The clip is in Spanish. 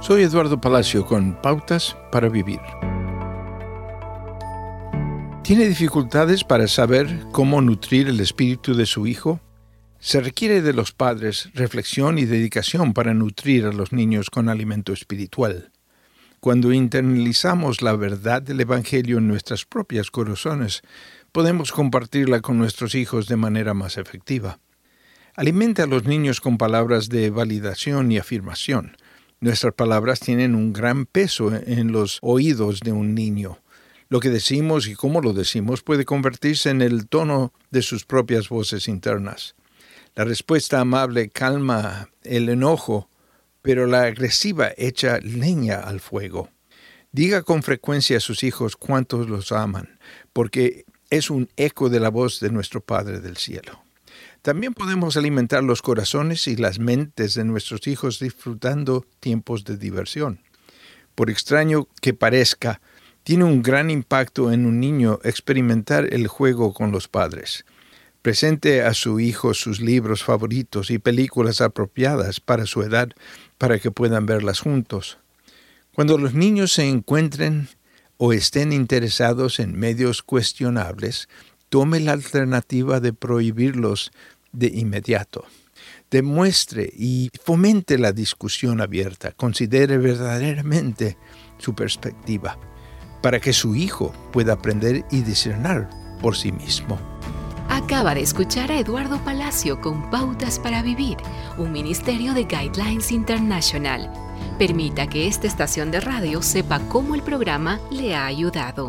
Soy Eduardo Palacio con Pautas para Vivir. ¿Tiene dificultades para saber cómo nutrir el espíritu de su hijo? Se requiere de los padres reflexión y dedicación para nutrir a los niños con alimento espiritual. Cuando internalizamos la verdad del Evangelio en nuestras propias corazones, podemos compartirla con nuestros hijos de manera más efectiva. Alimenta a los niños con palabras de validación y afirmación. Nuestras palabras tienen un gran peso en los oídos de un niño. Lo que decimos y cómo lo decimos puede convertirse en el tono de sus propias voces internas. La respuesta amable calma el enojo, pero la agresiva echa leña al fuego. Diga con frecuencia a sus hijos cuántos los aman, porque es un eco de la voz de nuestro Padre del Cielo. También podemos alimentar los corazones y las mentes de nuestros hijos disfrutando tiempos de diversión. Por extraño que parezca, tiene un gran impacto en un niño experimentar el juego con los padres. Presente a su hijo sus libros favoritos y películas apropiadas para su edad para que puedan verlas juntos. Cuando los niños se encuentren o estén interesados en medios cuestionables, tome la alternativa de prohibirlos de inmediato. Demuestre y fomente la discusión abierta, considere verdaderamente su perspectiva, para que su hijo pueda aprender y discernir por sí mismo. Acaba de escuchar a Eduardo Palacio con Pautas para Vivir, un ministerio de Guidelines International. Permita que esta estación de radio sepa cómo el programa le ha ayudado.